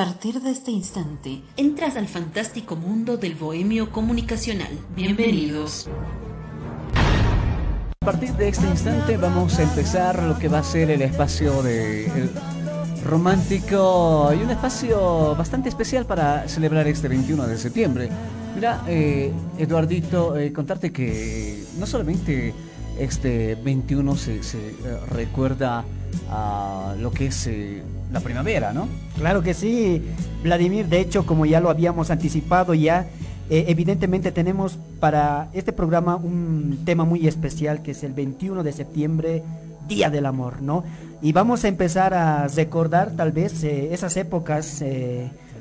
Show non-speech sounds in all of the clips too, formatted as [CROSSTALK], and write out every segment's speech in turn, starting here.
partir de este instante, entras al fantástico mundo del bohemio comunicacional. Bienvenidos. A partir de este instante vamos a empezar lo que va a ser el espacio de romántico y un espacio bastante especial para celebrar este 21 de septiembre. Mira, eh, Eduardito, eh, contarte que no solamente este 21 se, se eh, recuerda a lo que es eh, la primavera, ¿no? Claro que sí, Vladimir. De hecho, como ya lo habíamos anticipado, ya eh, evidentemente tenemos para este programa un tema muy especial que es el 21 de septiembre, Día del Amor, ¿no? Y vamos a empezar a recordar tal vez esas épocas.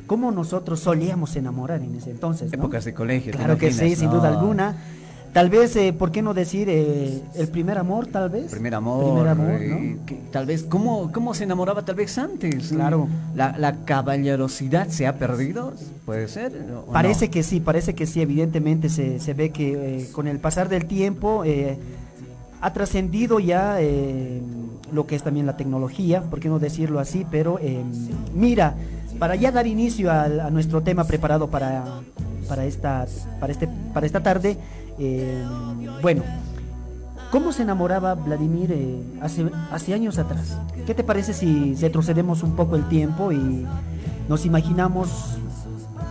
cómo nosotros solíamos enamorar en ese entonces. Épocas de colegio. Claro que sí, sin duda alguna. Tal vez, eh, ¿por qué no decir eh, el primer amor, tal vez? Primer amor. Eh, tal vez, ¿cómo, ¿cómo se enamoraba tal vez antes? Claro. ¿La, la caballerosidad se ha perdido? ¿Puede ser? Parece que sí, parece que sí. Evidentemente se, se ve que con el pasar del tiempo ha trascendido ya lo que es también la tecnología, ¿por qué no decirlo así? Pero mira, para ya dar inicio a, a nuestro tema preparado para, para, esta, para, este, para esta tarde, eh, bueno, ¿cómo se enamoraba Vladimir eh, hace, años atrás? ¿Qué te parece si retrocedemos un poco el tiempo y nos imaginamos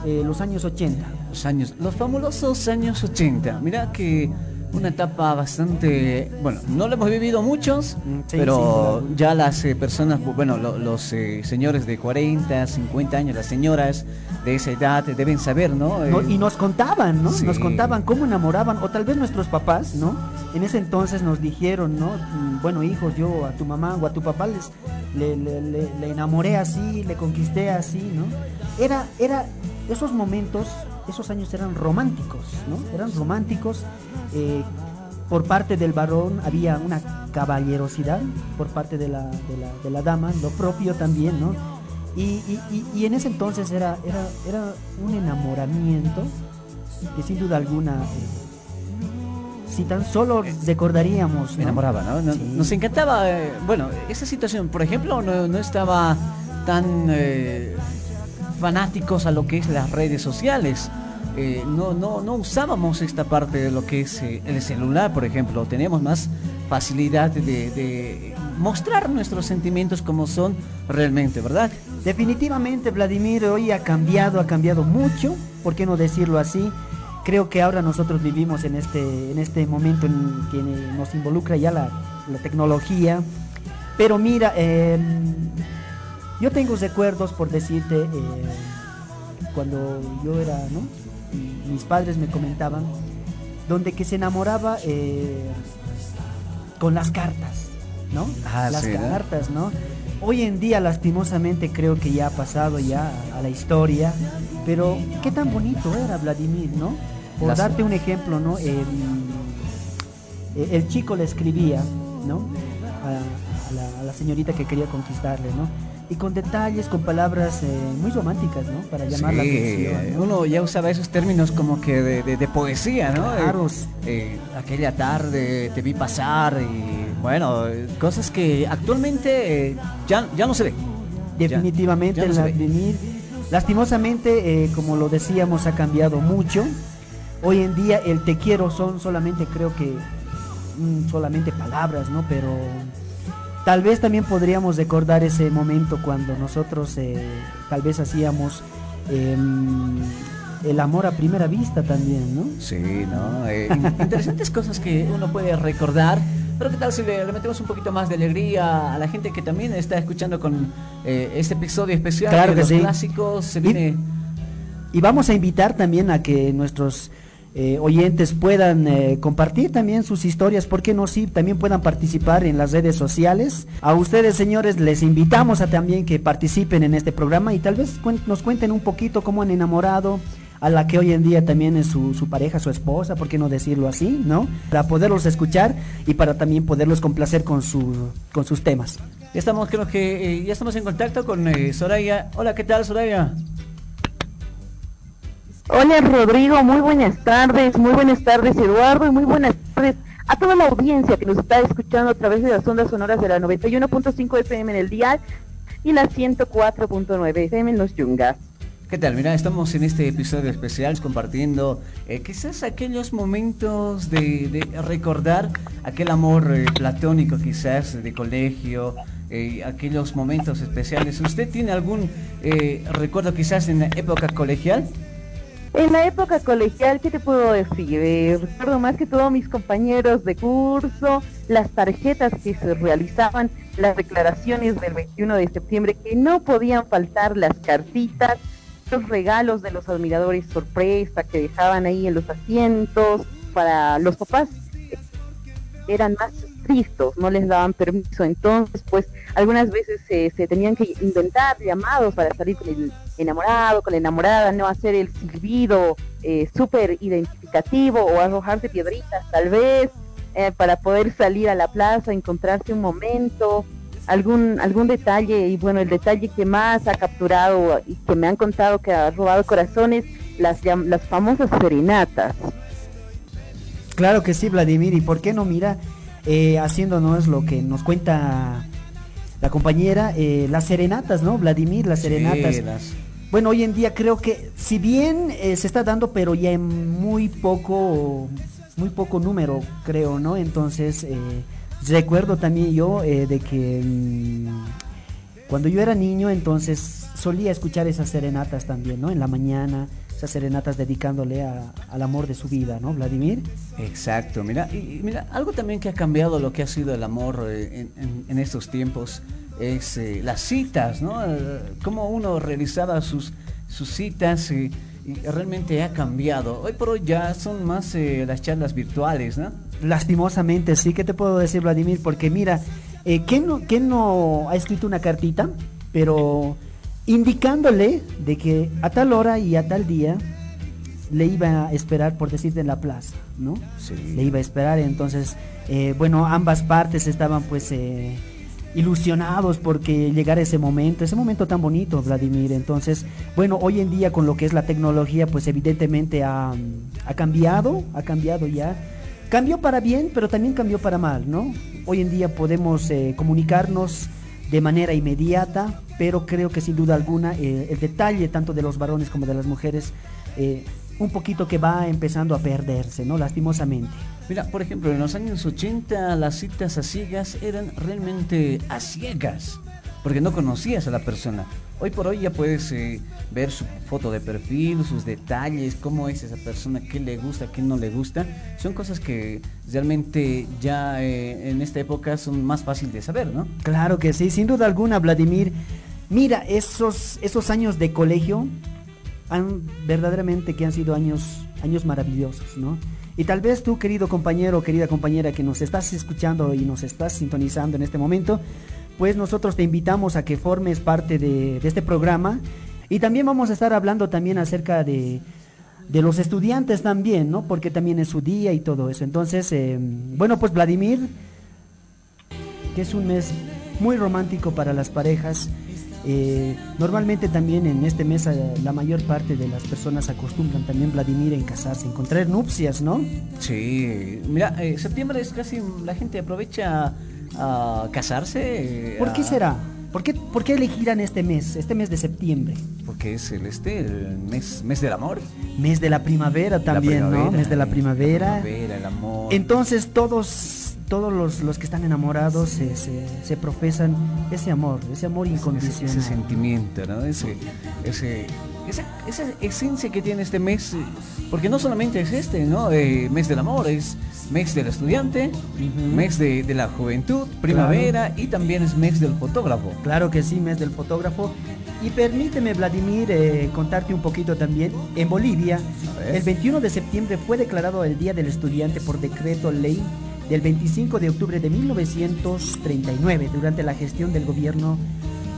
eh, los años 80? Los años, los fabulosos años 80. Mira que una etapa bastante, bueno, no lo hemos vivido muchos, mm, pero ya las personas, bueno, los señores de 40, 50 años, las señoras, de esa edad deben saber, ¿no? y nos contaban, ¿no? Nos contaban cómo enamoraban, o tal vez nuestros papás, ¿no? En ese entonces nos dijeron, ¿no? Mm, bueno, hijos, yo a tu mamá o a tu papá les, le, enamoré así, le conquisté así, ¿no? Era, era, esos momentos, esos años eran románticos, ¿no? Eran románticos. Eh, por parte del varón había una caballerosidad, por parte de la, de la, de la dama, lo propio también, ¿no? Y, en ese entonces era, era, era un enamoramiento que sin duda alguna, eh, si tan solo recordaríamos... Me enamoraba, ¿no? Nos encantaba, eh, bueno, esa situación, por ejemplo, no, estaba tan eh, fanáticos a lo que es las redes sociales. no, no, no usábamos esta parte de lo que es el celular, por ejemplo. Teníamos más facilidad de mostrar nuestros sentimientos como son realmente, ¿verdad? Definitivamente Vladimir hoy ha cambiado, ha cambiado mucho, ¿por qué no decirlo así? Creo que ahora nosotros vivimos en este, en este momento en que nos involucra ya la, tecnología, pero mira, em, yo tengo recuerdos por decirte, eh, cuando yo era, ¿no? mis padres me comentaban, donde que se enamoraba eh, con las cartas. ¿no? Ah, las cartas, ¿no? Hoy en día lastimosamente creo que ya ha pasado ya a la historia, pero qué tan bonito era Vladimir, ¿no? Por darte un ejemplo, ¿no? el, chico le escribía, ¿no? A, la, a, la, señorita que quería conquistarle, ¿no? Y con detalles, con palabras eh, muy románticas, ¿no? Para llamar la atención. Uno ya usaba esos términos como que de, poesía, ¿no? Claro. Eh, aquella tarde te vi pasar y bueno, cosas que actualmente eh, ya, ya no se ve. Definitivamente, lastimosamente, como lo decíamos, ha cambiado mucho. Hoy en día el te quiero son solamente, creo que, mm, solamente palabras, ¿no? Pero Tal vez también podríamos recordar ese momento cuando nosotros eh, tal vez hacíamos em, el amor a primera vista también, ¿no? Sí, ¿no? Eh, [LAUGHS] interesantes cosas que uno puede recordar. Pero qué tal si le, metemos un poquito más de alegría a la gente que también está escuchando con eh, este episodio especial claro de los clásicos. Se viene... y vamos a invitar también a que nuestros eh, oyentes puedan eh, compartir también sus historias, ¿por qué no? Sí, también puedan participar en las redes sociales. A ustedes, señores, les invitamos a también que participen en este programa y tal vez nos cuenten un poquito cómo han enamorado a la que hoy en día también es su, pareja, su esposa, ¿por qué no decirlo así, no? Para poderlos escuchar y para también poderlos complacer con, su, con sus temas. Estamos, creo que eh, ya estamos en contacto con Soraya. Hola, ¿qué tal, Soraya? Hola Rodrigo, muy buenas tardes, muy buenas tardes Eduardo y muy buenas tardes a toda la audiencia que nos está escuchando a través de las ondas sonoras de la 91.5 FM en el día y la 104.9 FM en los Yungas. ¿Qué tal? Mira, estamos en este episodio especial compartiendo eh, quizás aquellos momentos de, recordar aquel amor eh, platónico quizás de colegio, eh, aquellos momentos especiales. ¿Usted tiene algún recuerdo quizás en la época colegial? En la época colegial, ¿qué te puedo decir? recuerdo más que todo mis compañeros de curso, las tarjetas que se realizaban, las declaraciones del 21 de septiembre, que no podían faltar las cartitas, los regalos de los admiradores sorpresa que dejaban ahí en los asientos para los papás eran más estrictos, no les daban permiso, entonces pues algunas veces se tenían que inventar llamados para salir con el enamorado, con la enamorada, no hacer el silbido eh, súper identificativo o arrojarse piedritas tal vez eh, para poder salir a la plaza, encontrarse un momento, algún, algún detalle, y bueno, el detalle que más ha capturado y que me han contado que ha robado corazones, las, las famosas serenatas. Claro que sí, Vladimir, y por qué no, mira, eh, haciéndonos lo que nos cuenta la compañera, eh, las serenatas, ¿no? Vladimir, las serenatas. Bueno, hoy en día creo que, si bien eh, se está dando, pero ya en muy poco, muy poco número, creo, ¿no? Entonces, eh, Recuerdo también yo de que mm, cuando yo era niño, entonces solía escuchar esas serenatas también, ¿no? En la mañana, esas serenatas dedicándole al amor de su vida, ¿no, Vladimir? Exacto, mira, y, mira, algo también que ha cambiado lo que ha sido el amor eh, en, estos tiempos es eh, las citas, ¿no? cómo uno realizaba sus, sus citas y realmente ha cambiado. Hoy por hoy ya son más las charlas virtuales, ¿no? Lastimosamente, sí, ¿qué te puedo decir, Vladimir? Porque mira, eh, ¿quién, no, no ha escrito una cartita, pero indicándole de que a tal hora y a tal día le iba a esperar, por decirte, en la plaza, ¿no? Sí. Le iba a esperar, entonces, eh, bueno, ambas partes estaban pues eh, ilusionados porque llegara ese momento, ese momento tan bonito, Vladimir. Entonces, bueno, hoy en día con lo que es la tecnología, pues evidentemente ha, ha cambiado, ha cambiado ya Cambió para bien, pero también cambió para mal, ¿no? Hoy en día podemos eh, comunicarnos de manera inmediata, pero creo que sin duda alguna eh, el detalle tanto de los varones como de las mujeres, eh, un poquito que va empezando a perderse, ¿no? Lastimosamente. Mira, por ejemplo, en los años 80 las citas a ciegas eran realmente a ciegas porque no conocías a la persona. Hoy por hoy ya puedes eh, ver su foto de perfil, sus detalles, cómo es esa persona, qué le gusta, qué no le gusta. Son cosas que realmente ya eh, en esta época son más fáciles de saber, ¿no? Claro que sí, sin duda alguna, Vladimir. Mira, esos, esos años de colegio han verdaderamente que han sido años, años maravillosos, ¿no? Y tal vez tú, querido compañero querida compañera que nos estás escuchando y nos estás sintonizando en este momento, pues nosotros te invitamos a que formes parte de, este programa y también vamos a estar hablando también acerca de, los estudiantes también, ¿no? Porque también es su día y todo eso. Entonces, eh, bueno, pues Vladimir, que es un mes muy romántico para las parejas. Eh, normalmente también en este mes eh, la mayor parte de las personas acostumbran también Vladimir en casarse, en contraer nupcias, ¿no? Sí, mira, septiembre es casi la gente aprovecha a casarse. ¿Por qué será? ¿Por qué, ¿Por qué elegirán este mes, este mes de septiembre? Porque es el este, el mes, mes del amor. Mes de la primavera también, ¿no? Mes de la primavera. primavera, el amor. Entonces todos, todos los, los que están enamorados se, se, profesan ese amor, ese amor incondicional. Ese, sentimiento, ¿no? Ese, ese, esa, esa, esencia que tiene este mes, porque no solamente es este, ¿no? Eh, mes del amor, es mes del estudiante, mes de, la juventud, primavera y también es mes del fotógrafo. Claro que sí, mes del fotógrafo. Y permíteme, Vladimir, eh, contarte un poquito también. En Bolivia, el 21 de septiembre fue declarado el Día del Estudiante por decreto ley del 25 de octubre de 1939 durante la gestión del gobierno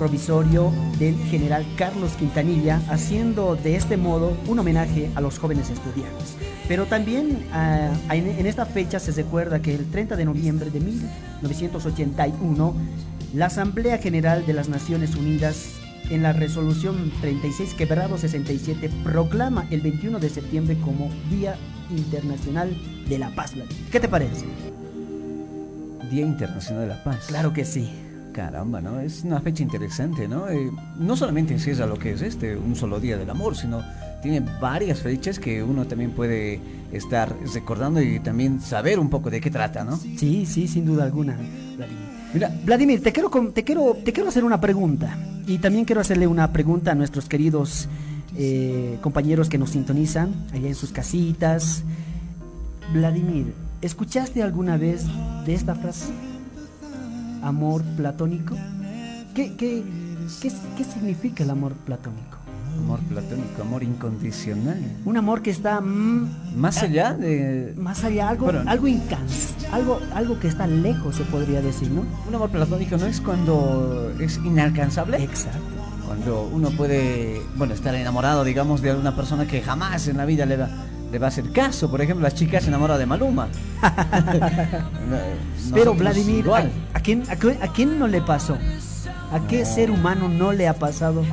provisorio del general Carlos Quintanilla, haciendo de este modo un homenaje a los jóvenes estudiantes. Pero también ah, en, esta fecha se recuerda que el 30 de noviembre de 1981, la Asamblea General de las Naciones Unidas en la resolución 36 quebrado 67 proclama el 21 de septiembre como Día Internacional de la Paz. ¿Qué te parece? Día Internacional de la Paz. Claro que sí. Caramba, ¿no? Es una fecha interesante, ¿no? Eh, no solamente encierra lo que es este, un solo día del amor, sino tiene varias fechas que uno también puede estar recordando y también saber un poco de qué trata, ¿no? Sí, sí, sin duda alguna, Vladimir. Mira, Vladimir, te quiero, te quiero, te quiero hacer una pregunta y también quiero hacerle una pregunta a nuestros queridos eh, compañeros que nos sintonizan allá en sus casitas. Vladimir, ¿escuchaste alguna vez de esta frase? Amor platónico. ¿Qué, qué, qué, qué significa el amor platónico? Amor platónico, amor incondicional. Un amor que está mm, más allá de más allá algo algo incans, algo algo que está lejos se podría decir, ¿no? Un amor platónico no es cuando es inalcanzable. Exacto. Cuando uno puede, bueno, estar enamorado, digamos, de alguna persona que jamás en la vida le va le va a hacer caso. Por ejemplo, las chicas se enamoran de Maluma. [LAUGHS] Pero Vladimir, ¿a, quién, a, quién no le pasó? ¿A qué ser humano no le ha pasado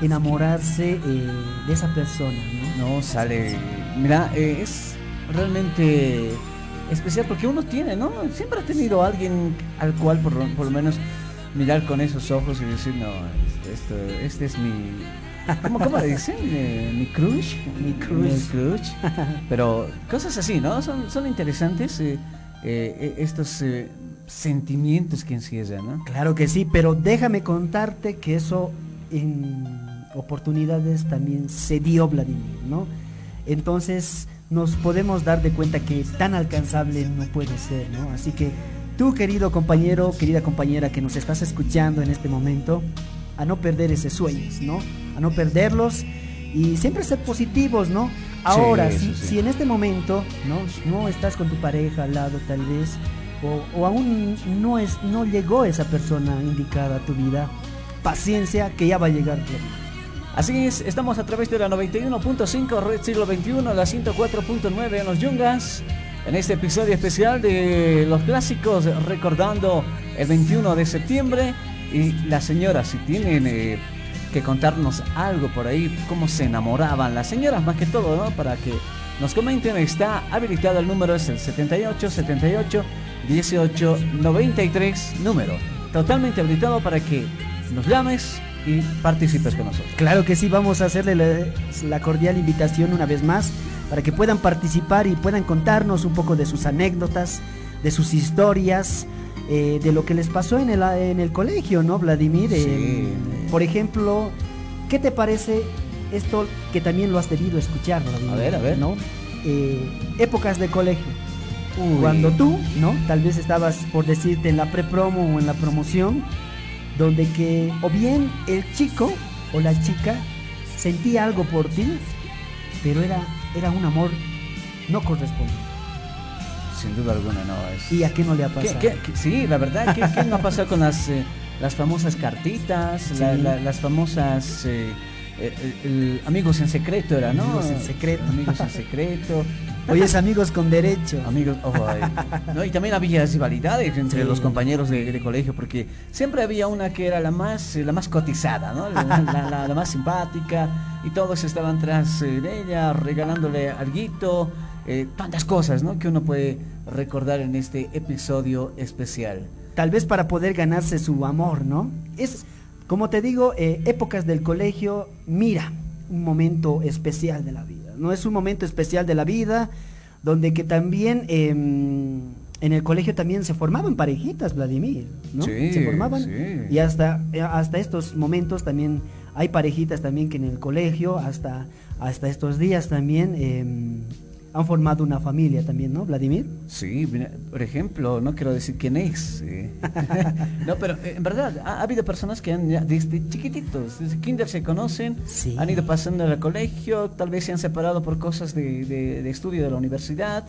enamorarse eh, de esa persona? No, no sale. Mira, eh, es realmente especial porque uno tiene, ¿no? Siempre ha tenido a alguien al cual por, por lo menos mirar con esos ojos y decir, no, este, este es mi ¿Cómo, cómo le dicen? Eh, mi crush. Mi crush. Pero cosas así, ¿no? Son, son interesantes eh, eh, estos sentimientos que encierran, ¿no? Claro que sí, pero déjame contarte que eso en oportunidades también se dio Vladimir, ¿no? Entonces nos podemos dar de cuenta que tan alcanzable no puede ser, ¿no? Así que tú, querido compañero, querida compañera que nos estás escuchando en este momento, a no perder esos sueños, ¿no? A no perderlos y siempre ser positivos, ¿no? Ahora, si, si, en este momento, ¿no? No estás con tu pareja al lado tal vez, o, aún no, es, no llegó esa persona indicada a tu vida, paciencia que ya va a llegar. Así es, estamos a través de la 91.5 Red Siglo XXI, la 104.9 en los Yungas, en este episodio especial de los clásicos, recordando el 21 de septiembre y las señoras, si tienen eh, que contarnos algo por ahí, cómo se enamoraban, las señoras más que todo, ¿no? Para que nos comenten, está habilitado el número, es el 78 78 18 93, número totalmente habilitado para que nos llames y participes con nosotros. Claro que sí, vamos a hacerle la, la cordial invitación una vez más para que puedan participar y puedan contarnos un poco de sus anécdotas, de sus historias eh, de lo que les pasó en el, en el colegio, ¿no, Vladimir? Eh, por ejemplo, ¿qué te parece esto que también lo has debido escuchar, Vladimir? A ver, a ver. ¿no? Eh, épocas de colegio. Cuando tú, ¿no? Tal vez estabas, por decirte, en la pre-promo o en la promoción, donde que o bien el chico o la chica sentía algo por ti, pero era, era un amor no correspondido. Sin duda alguna, no. Es... ¿Y a qué no le ha pasado? sí, la verdad, ¿qué, qué no ha pasado con las, eh, las famosas cartitas, las famosas... Eh, eh, amigos en secreto era, ¿no? Amigos en secreto. Amigos en secreto. Hoy es amigos con derecho. Amigos, ojo, ¿no? Y también había rivalidades entre los compañeros de, colegio, porque siempre había una que era la más, la más cotizada, ¿no? La, la más simpática, y todos estaban tras de ella, regalándole alguito, eh, tantas cosas ¿no? que uno puede recordar en este episodio especial. Tal vez para poder ganarse su amor, ¿no? Es, como te digo, eh, épocas del colegio, mira, un momento especial de la vida, ¿no? Es un momento especial de la vida donde que también em, en el colegio también se formaban parejitas, Vladimir, ¿no? Sí, se formaban y hasta, hasta estos momentos también hay parejitas también que en el colegio, hasta, hasta estos días también... Eh, han formado una familia también, ¿no, Vladimir? Sí, por ejemplo, no quiero decir quién es. [LAUGHS] no, pero eh, en verdad, ha, habido personas que han, desde chiquititos, desde kinder se conocen, han ido pasando al colegio, tal vez se han separado por cosas de, de, estudio de la universidad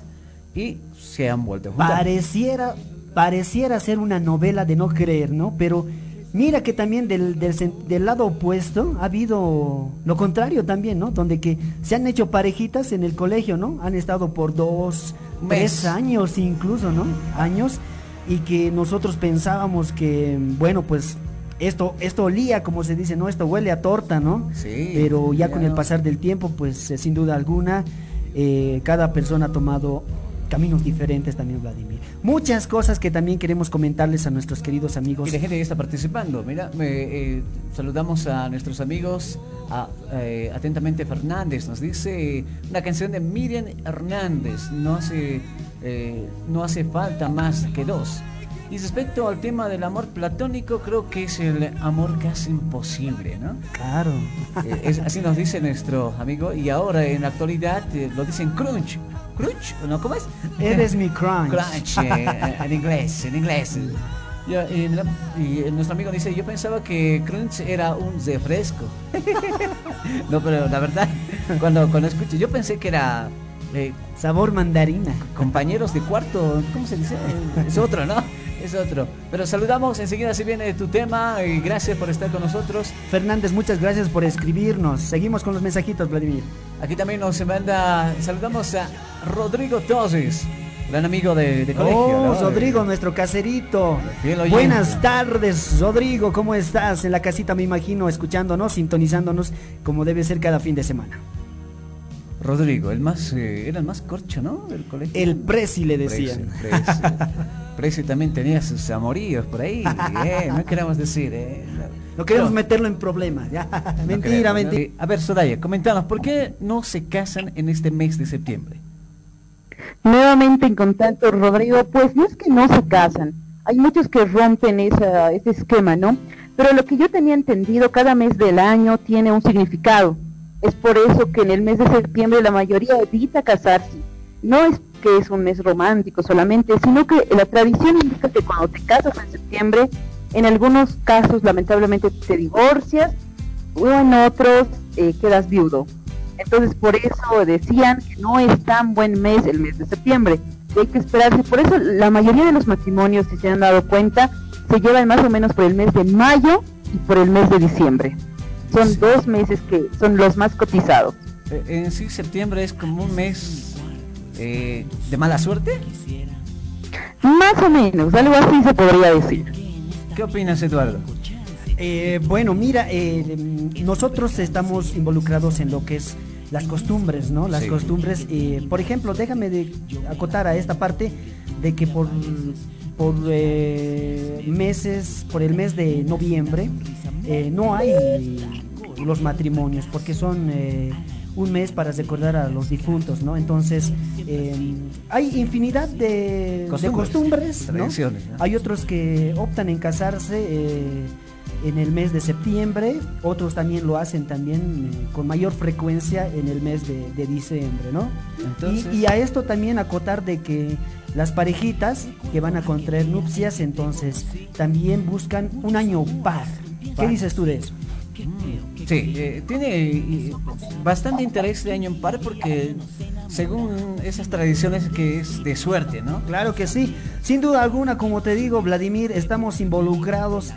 y se han vuelto a juntar. Pareciera, pareciera ser una novela de no creer, ¿no? Pero Mira que también del, del, lado opuesto ha habido lo contrario también, ¿no? Donde que se han hecho parejitas en el colegio, ¿no? Han estado por dos, tres años incluso, ¿no? Años. Y que nosotros pensábamos que, bueno, pues esto, esto olía, como se dice, ¿no? Esto huele a torta, ¿no? Sí. Pero ya con el pasar del tiempo, pues sin duda alguna, eh, cada persona ha tomado caminos diferentes también, Vladimir. Muchas cosas que también queremos comentarles a nuestros queridos amigos. Y la gente ya está participando. Mira, eh, saludamos a nuestros amigos. Eh, atentamente Fernández nos dice una canción de Miriam Hernández. No hace, eh, no hace falta más que dos. Y respecto al tema del amor platónico, creo que es el amor casi imposible, ¿no? Claro. es, así nos dice nuestro amigo. Y ahora en la actualidad lo dicen crunch. ¿Crunch? ¿No? ¿Cómo es? Eres mi crunch. Crunch, eh, en inglés, en inglés. y, nuestro amigo dice, yo pensaba que crunch era un refresco. [LAUGHS] no, pero la verdad, cuando, cuando escucho, yo pensé que era... Eh, Sabor mandarina. Compañeros de cuarto, ¿cómo se dice? Es otro, ¿no? Es otro. Pero saludamos, enseguida si viene tu tema y gracias por estar con nosotros. Fernández, muchas gracias por escribirnos. Seguimos con los mensajitos, Vladimir. Aquí también nos manda, saludamos a Rodrigo Toses. Gran amigo de, colegio. Oh, Rodrigo, nuestro caserito. Buenas tardes, Rodrigo. ¿Cómo estás? En la casita, me imagino, escuchándonos, sintonizándonos, como debe ser cada fin de semana. Rodrigo, el más, eh, era el más corcho, ¿no? Del colegio. El Presi le decían. Presi, también tenía sus amoríos por ahí. Eh, no queremos decir, eh. No queremos meterlo en problemas, ya. [LAUGHS] mentira, mentira. Eh, a ver, Sodaya, comentanos, ¿por qué no se casan en este mes de septiembre? Nuevamente en contacto, Rodrigo, pues no es que no se casan. Hay muchos que rompen esa, ese esquema, ¿no? Pero lo que yo tenía entendido, cada mes del año tiene un significado es por eso que en el mes de septiembre la mayoría evita casarse. No es que es un mes romántico solamente, sino que la tradición indica que cuando te casas en septiembre, en algunos casos lamentablemente te divorcias o en otros eh, quedas viudo. Entonces por eso decían que no es tan buen mes el mes de septiembre, hay que esperarse. Por eso la mayoría de los matrimonios, si se han dado cuenta, se llevan más o menos por el mes de mayo y por el mes de diciembre. Son dos meses que son los más cotizados. Eh, en sí, septiembre es como un mes eh, de mala suerte. Más o menos, algo así se podría decir. ¿Qué opinas, Eduardo? Eh, bueno, mira, nosotros estamos involucrados en lo que es las costumbres, ¿no? Las costumbres, por ejemplo, déjame de acotar a esta parte de que por, por meses, por el mes de noviembre, no hay los matrimonios, porque son eh, un mes para recordar a los difuntos, ¿no? Entonces, em, hay infinidad de costumbres, Hay otros que optan en casarse eh, en el mes de septiembre, otros también lo hacen también eh, con mayor frecuencia en el mes de, diciembre, ¿no? y, a esto también acotar de que las parejitas que van a contraer nupcias, entonces también buscan un año par. ¿Qué dices tú de eso? Sí, eh, tiene bastante interés de año en par porque según esas tradiciones que es de suerte, ¿no? Claro que sí. Sin duda alguna, como te digo, Vladimir, estamos involucrados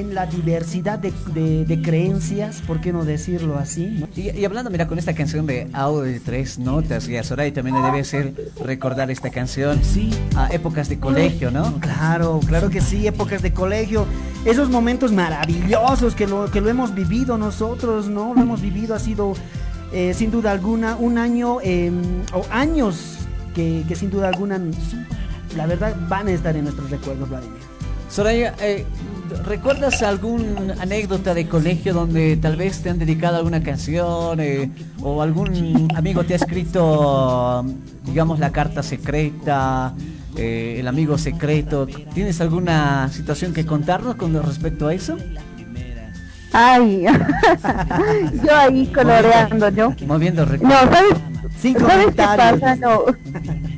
en la diversidad de, creencias, ¿por qué no decirlo así? Y, hablando, mira, con esta canción de audio de tres notas, y a Soraya también le debe ser recordar esta canción sí. a épocas de colegio, ¿no? Claro, claro que sí, épocas de colegio, esos momentos maravillosos que lo, que lo hemos vivido nosotros, ¿no? Lo hemos vivido, ha sido eh, sin duda alguna un año em, o años que, que sin duda alguna, la verdad, van a estar en nuestros recuerdos, Vladimir. Soraya, eh, ¿recuerdas alguna anécdota de colegio donde tal vez te han dedicado alguna canción eh, o algún amigo te ha escrito, digamos, la carta secreta, eh, el amigo secreto? ¿Tienes alguna situación que contarnos con respecto a eso? Ay, [LAUGHS] yo ahí coloreando, ¿no? Moviendo No, ¿sabes? ¿Sabes qué pasa? No.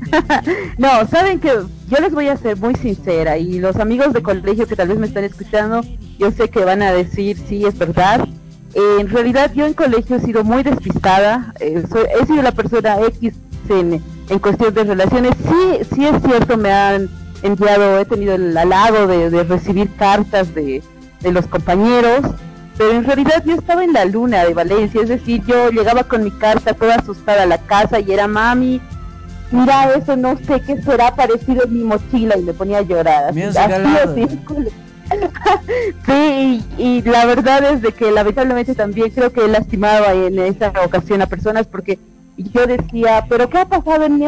[LAUGHS] no, saben que yo les voy a ser muy sincera y los amigos de colegio que tal vez me están escuchando, yo sé que van a decir, sí, es verdad. en realidad yo en colegio he sido muy despistada, eh, he sido la persona X en, en cuestión de relaciones. Sí, sí es cierto, me han enviado, he tenido el halago de, de recibir cartas de, de los compañeros, pero en realidad yo estaba en la luna de Valencia, es decir, yo llegaba con mi carta toda asustada a la casa y era mami, mira eso, no sé qué será parecido en mi mochila y me ponía a llorar. Así, así, [LAUGHS] sí, y, la verdad es de que lamentablemente también creo que he lastimado en esa ocasión a personas porque yo decía, pero ¿qué ha pasado en mi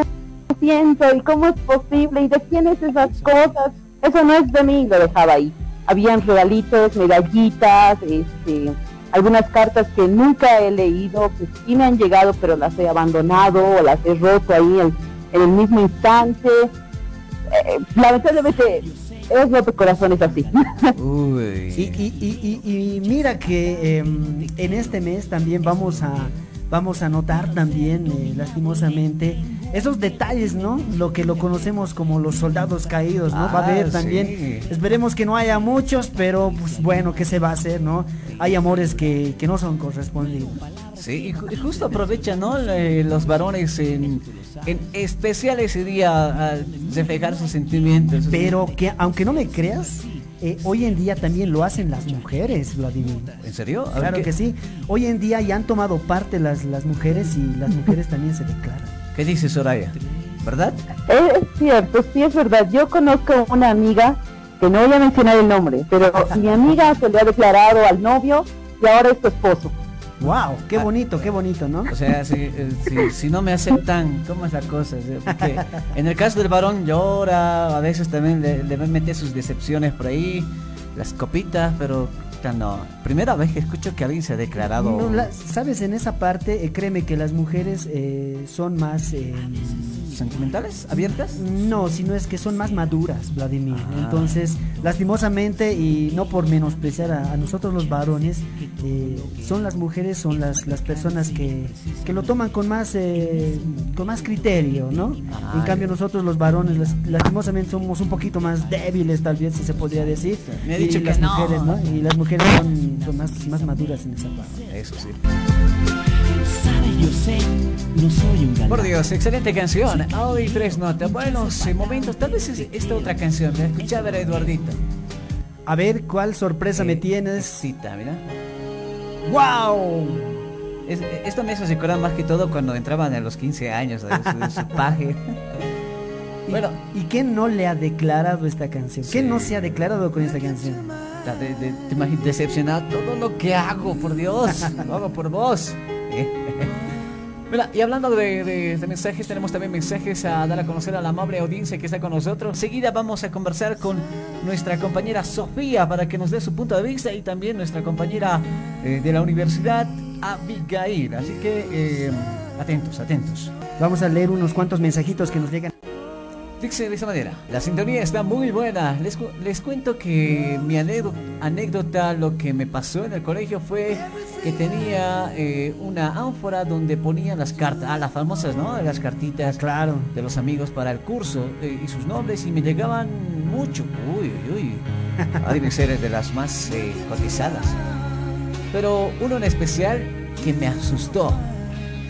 siento y cómo es posible y de quién es esas cosas. Eso no es de mí, lo dejaba ahí. Habían regalitos, medallitas, este, algunas cartas que nunca he leído, que sí me han llegado, pero las he abandonado o las he roto ahí en, el mismo instante. Eh, lamentablemente, es roto corazones así. [LAUGHS] Y, y, y, y, mira que em, en este mes también vamos a vamos a notar también, eh, lastimosamente, esos detalles, ¿no? Lo que lo conocemos como los soldados caídos, ¿no? va a haber ah, también. Esperemos que no haya muchos, pero pues bueno, ¿qué se va a hacer, no? Hay amores que, que no son correspondidos. Sí, y, justo aprovecha, ¿no? los varones en, en especial ese día a reflejar sus sentimientos. Pero que, aunque no me creas, eh, hoy en día también lo hacen las mujeres, Vladimir. ¿En serio? claro que sí. Hoy en día ya han tomado parte las, las mujeres y las mujeres también se declaran. ¿Qué dice Soraya? ¿Verdad? Es cierto, sí es verdad. Yo conozco una amiga, que no voy a mencionar el nombre, pero [LAUGHS] mi amiga se le ha declarado al novio y ahora es su esposo. Wow, qué ah. bonito, qué bonito, ¿no? O sea, eh, si, si, no me aceptan, ¿cómo es la cosa? Porque en el caso del varón llora, a veces también le, le mete sus decepciones por ahí, las copitas, pero no. Primera vez que escucho que alguien se ha declarado. Sabes, en esa parte, eh, créeme que las mujeres eh, son más. Eh, ¿Sentimentales? ¿Abiertas? No, sino es que son más maduras, Vladimir. Ah. Entonces, lastimosamente, y no por menospreciar a, nosotros los varones, son las mujeres, son las, las personas que, que lo toman con más, con más criterio, ¿no? en cambio, nosotros los varones, lastimosamente, somos un poquito más débiles, tal vez, si se podría decir. Me ha dicho que las mujeres, ¿no? Y las mujeres son, más, más, maduras en esa parte. Eso sí. Por Dios, excelente canción. Hoy tres notas. Buenos momentos. Tal vez es esta otra canción. Escucha a ver a Eduardito. A ver cuál sorpresa me tienes. Cita, mira. ¡Wow! esto me hace recordar más que todo cuando entraban a los 15 años de su, [LAUGHS] paje. bueno, ¿y quién no le ha declarado esta canción? ¿Quién no se ha declarado con esta canción? de, de, te imaginas decepcionado todo lo que hago, por Dios, [LAUGHS] lo hago por vos. [LAUGHS] Mira, y hablando de, mensajes, tenemos también mensajes a dar a conocer a la amable audiencia que está con nosotros. Enseguida vamos a conversar con nuestra compañera Sofía para que nos dé su punto de vista y también nuestra compañera eh, de la universidad, Abigail. Así que eh, atentos, atentos. Vamos a leer unos cuantos mensajitos que nos llegan. Dice de esa manera, la sintonía está muy buena. Les, les cuento que mi anécdota, lo que me pasó en el colegio fue que tenía eh, una ánfora donde ponían las cartas, ah, las famosas, ¿no? Las cartitas claro. de los amigos para el curso eh, y sus nombres y me llegaban mucho. Uy, uy, uy. Ah, deben ser de las más eh, cotizadas. Pero uno en especial que me asustó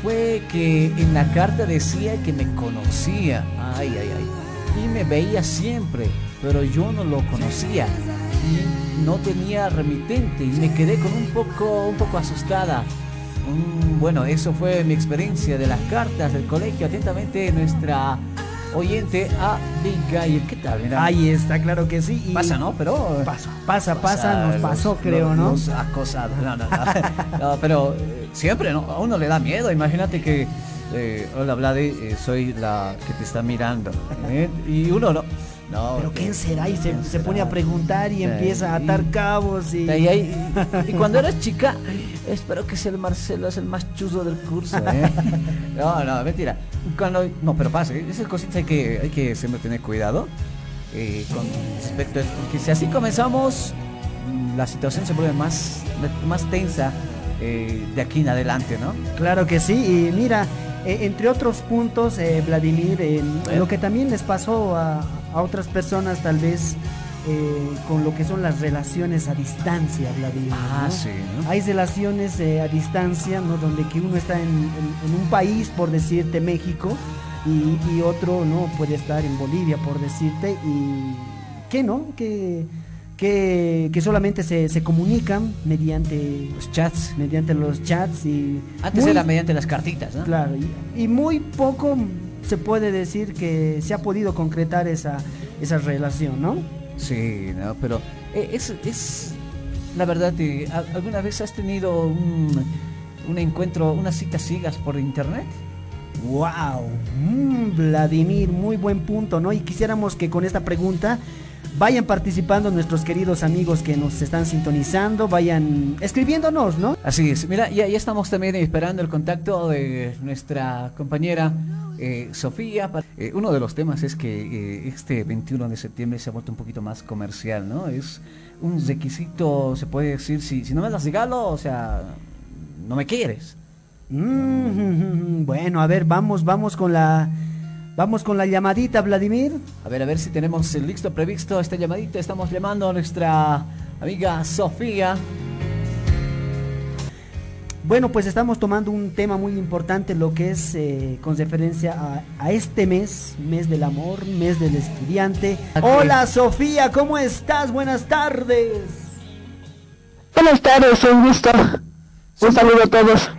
fue que en la carta decía que me conocía. Ay, ay, ay y me veía siempre, pero yo no lo conocía y no tenía remitente y me quedé con un poco, un poco asustada. bueno, eso fue mi experiencia de las cartas del colegio. Atentamente nuestra oyente Abigail. ¿Qué tal? Ahí está, claro que sí. pasa, ¿no? Pero pasa, pasa, pasa, nos pasó, creo, ¿no? Los acosados. No, no, [LAUGHS] no. pero eh, siempre, ¿no? A uno le da miedo. Imagínate que eh, hola Vladi, eh, soy la que te está mirando. ¿eh? Y uno no. No, pero ¿quién será? Y se, pone a preguntar y empieza a atar cabos. Y... Y, cuando eres chica, espero que sea el Marcelo, es el más chuzo del curso. ¿eh? [LAUGHS] No, no, mentira. Cuando, no, pero pasa, esas cositas hay que, hay que siempre tener cuidado con respecto a esto. Porque si así comenzamos, la situación se vuelve más, más tensa de aquí en adelante, ¿no? Claro que sí. Y mira, eh, entre otros puntos, eh, Vladimir, lo que también les pasó a, otras personas tal vez eh, con lo que son las relaciones a distancia, Vladimir. Ah, sí, Hay relaciones a distancia, ¿no? Donde que uno está en, un país, por decirte México, y, y, otro no puede estar en Bolivia, por decirte, y que no, que que, solamente se, se, comunican mediante los chats. Mediante los chats y... Antes era mediante las cartitas, ¿no? Claro, y, muy poco se puede decir que se ha podido concretar esa, esa relación, ¿no? Sí, no, pero eh, es, es la verdad, ¿alguna vez has tenido un, un encuentro, unas citas ciegas por internet? Wow, mm, Vladimir, muy buen punto, ¿no? Y quisiéramos que con esta pregunta vayan participando nuestros queridos amigos que nos están sintonizando, vayan escribiéndonos, ¿no? Así es, mira, ya, ya estamos también esperando el contacto de nuestra compañera eh, Sofía. Eh, uno de los temas es que eh, este 21 de septiembre se ha vuelto un poquito más comercial, ¿no? Es un requisito, se puede decir, si, si no me das regalo, o sea, no me quieres. Mm, [LAUGHS] bueno, a ver, vamos, vamos con la... Vamos con la llamadita, Vladimir. A ver, a ver si tenemos el listo previsto esta llamadita. Estamos llamando a nuestra amiga Sofía. Bueno, pues estamos tomando un tema muy importante, lo que es eh, con referencia a, a, este mes, mes del amor, mes del estudiante. Hola Sofía, ¿cómo estás? Buenas tardes. Buenas tardes, un gusto. Un saludo a todos.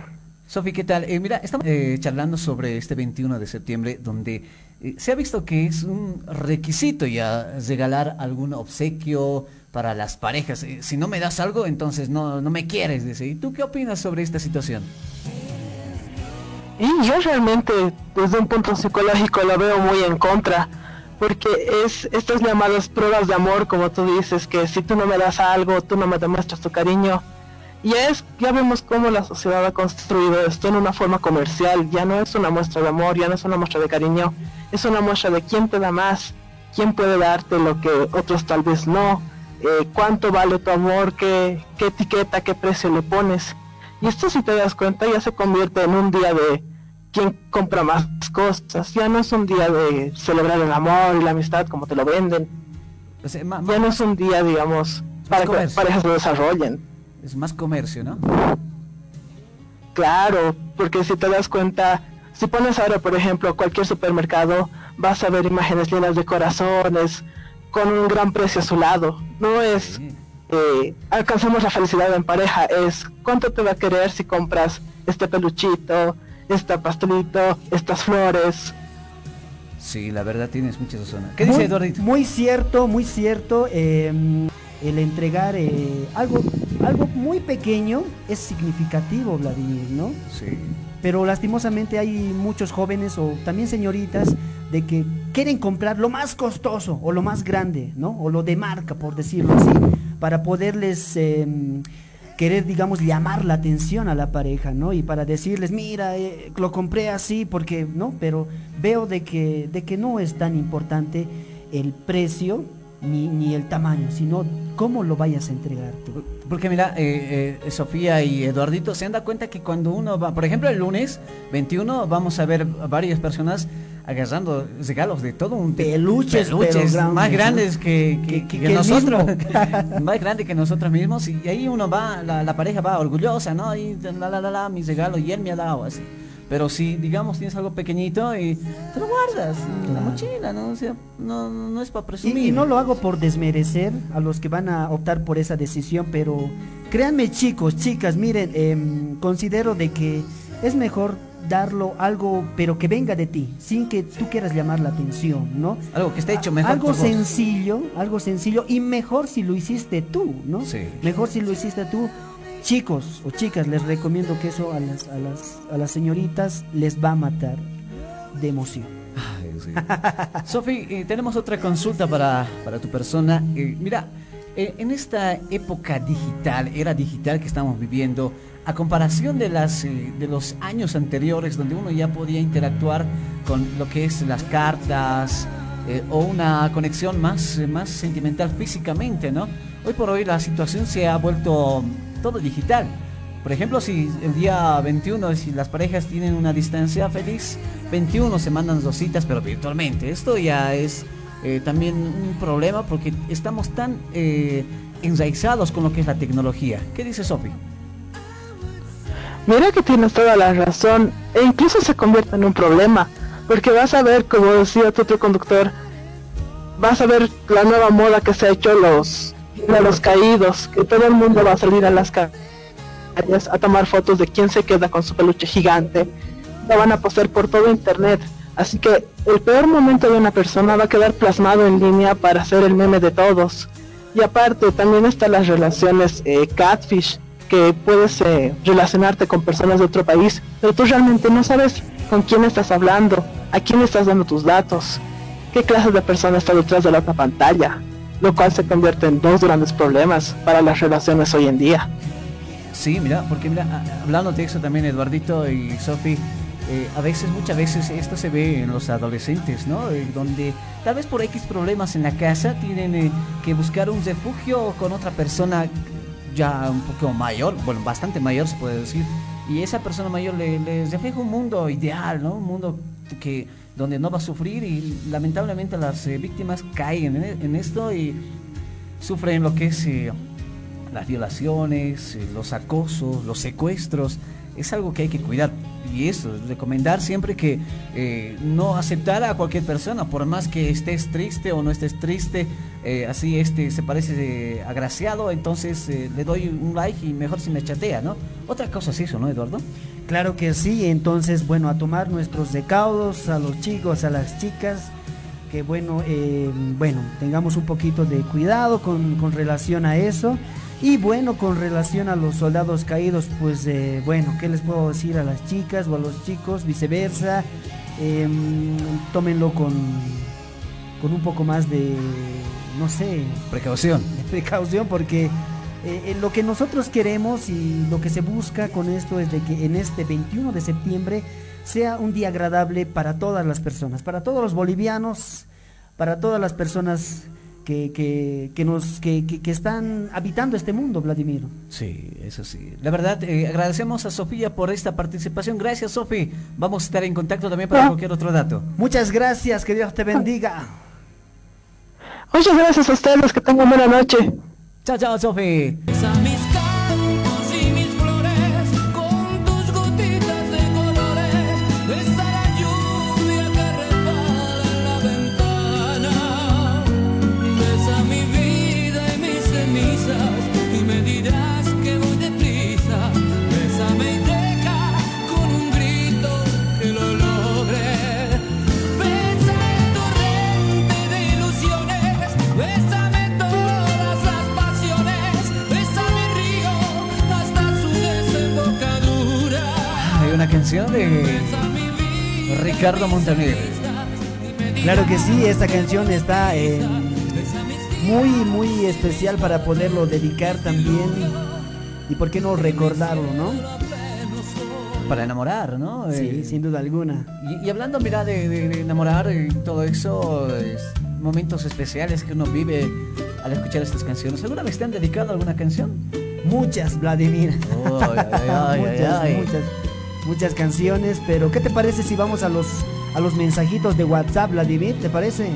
Sofi, ¿qué tal? Eh, mira, estamos eh, charlando sobre este 21 de septiembre, donde se ha visto que es un requisito ya regalar algún obsequio para las parejas. Eh, si no me das algo, entonces no, no me quieres, dice. ¿Y tú qué opinas sobre esta situación? Y yo realmente, desde un punto psicológico, lo veo muy en contra, porque es estas llamadas pruebas de amor, como tú dices, que si tú no me das algo, tú no me demuestras tu cariño, y es, ya vemos cómo la sociedad ha construido esto en una forma comercial, ya no es una muestra de amor, ya no es una muestra de cariño, es una muestra de quién te da más, quién puede darte lo que otros tal vez no, eh, cuánto vale tu amor, qué, qué etiqueta, qué precio le pones. Y esto si te das cuenta ya se convierte en un día de quién compra más cosas, ya no es un día de celebrar el amor y la amistad como te lo venden, o sea, ya no es un día, digamos, para que las parejas lo desarrollen. Es más comercio, ¿no? Claro, porque si te das cuenta, si pones ahora, por ejemplo, cualquier supermercado, vas a ver imágenes llenas de corazones, con un gran precio a su lado. No es sí. eh, alcanzamos la felicidad en pareja, es cuánto te va a querer si compras este peluchito, este pastelito, estas flores. Sí, la verdad tienes mucha razón. ¿Qué dice muy, Eduardito? Muy cierto, muy cierto. Eh, el entregar eh, algo, algo muy pequeño es significativo, Vladimir, ¿no? Sí. Pero lastimosamente hay muchos jóvenes o también señoritas de que quieren comprar lo más costoso o lo más grande, ¿no? O lo de marca, por decirlo así, para poderles eh, querer, digamos, llamar la atención a la pareja, ¿no? Y para decirles, mira, eh, lo compré así porque, ¿no? Pero veo de que, de que no es tan importante el precio ni, ni el tamaño, sino cómo lo vayas a entregar tú. Porque mira, eh, eh, Sofía y Eduardito se han dado cuenta que cuando uno va, por ejemplo, el lunes 21 vamos a ver a varias personas agarrando regalos de todo un peluches, peluches grandes, más grandes ¿no? que, que, que, que nosotros, [LAUGHS] más grandes que nosotros mismos y ahí uno va, la, la, pareja va orgullosa, ¿no? Y la, la, la, la, mi regalo y él me ha dado así. Pero si, digamos, tienes algo pequeñito y te lo guardas en la mochila, ¿no? O sea, no, no es para presumir. Y, y, no lo hago por desmerecer a los que van a optar por esa decisión, pero créanme chicos, chicas, miren, eh, considero de que es mejor darlo algo, pero que venga de ti, sin que tú quieras llamar la atención, ¿no? Algo que esté hecho mejor. Algo sencillo, algo sencillo, y mejor si lo hiciste tú, ¿no? Sí. Mejor si lo hiciste tú chicos o chicas, les recomiendo que eso a las, a las, a las señoritas les va a matar de emoción. Sí. [LAUGHS] Sofi, eh, tenemos otra consulta para, para tu persona. Eh, mira, eh, en esta época digital, era digital que estamos viviendo, a comparación de, las, eh, de los años anteriores, donde uno ya podía interactuar con lo que es las cartas eh, o una conexión más, más sentimental físicamente, ¿no? Hoy por hoy la situación se ha vuelto todo digital. Por ejemplo, si el día 21, si las parejas tienen una distancia feliz, 21 se mandan dos citas, pero virtualmente. Esto ya es eh, también un problema porque estamos tan eh, enraizados con lo que es la tecnología. ¿Qué dice Sofi? Mira que tienes toda la razón, e incluso se convierte en un problema, porque vas a ver, como decía tu conductor, vas a ver la nueva moda que se ha hecho los de los caídos, que todo el mundo va a salir a las calles a tomar fotos de quién se queda con su peluche gigante, lo van a postear por todo internet. Así que el peor momento de una persona va a quedar plasmado en línea para hacer el meme de todos. Y aparte también están las relaciones eh, catfish, que puedes eh, relacionarte con personas de otro país, pero tú realmente no sabes con quién estás hablando, a quién estás dando tus datos, qué clase de persona está detrás de la otra pantalla, lo cual se convierte en dos grandes problemas para las relaciones hoy en día. Sí, mira, porque mira, hablando de eso también, Eduardito y Sofi, eh, a veces, muchas veces esto se ve en los adolescentes, ¿no? Eh, donde tal vez por X problemas en la casa tienen eh, que buscar un refugio con otra persona ya un poco mayor, bueno, bastante mayor se puede decir, y esa persona mayor les le refleja un mundo ideal, ¿no? Un mundo que donde no va a sufrir y lamentablemente las víctimas caen en, en, esto y sufren lo que es las violaciones, eh, los acosos, los secuestros, es algo que hay que cuidar. Y eso, recomendar siempre que eh, no aceptar a cualquier persona, por más que estés triste o no estés triste, eh, así este se parece agraciado, entonces le doy un like y mejor si me chatea, ¿no? Otra cosa es eso, ¿no, Eduardo? Claro que sí, entonces, bueno, a tomar nuestros recaudos a los chicos, a las chicas, que bueno, bueno, tengamos un poquito de cuidado con, con relación a eso. Y bueno, con relación a los soldados caídos, pues eh, bueno, ¿qué les puedo decir a las chicas o a los chicos? Viceversa, em, tómenlo con, con un poco más de, no sé... Precaución. precaución porque eh, eh, lo que nosotros queremos y lo que se busca con esto es de que en este 21 de septiembre sea un día agradable para todas las personas, para todos los bolivianos, para todas las personas que, que, nos, que, que, están habitando este mundo, Vladimir. Sí, eso sí. La verdad, eh, agradecemos a Sofía por esta participación. Gracias, Sofía. Vamos a estar en contacto también para ah. cualquier otro dato. Muchas gracias, que Dios te bendiga. Muchas gracias a ustedes, que tengan buena noche. Chao, chao, Sofía. canción de Ricardo Montaner. Claro que sí, esta canción está muy, muy especial para poderlo dedicar también. Y por qué no recordarlo, ¿no? Para enamorar, ¿no? Sí, eh, sin duda alguna. Y, hablando, mira, de, enamorar y todo eso, momentos especiales que uno vive al escuchar estas canciones. ¿Alguna vez te han dedicado alguna canción? Muchas, Vladimir. [LAUGHS] muchas, muchas muchas canciones, pero ¿qué te parece si vamos a los a los mensajitos de WhatsApp, Vladimir? ¿Te parece?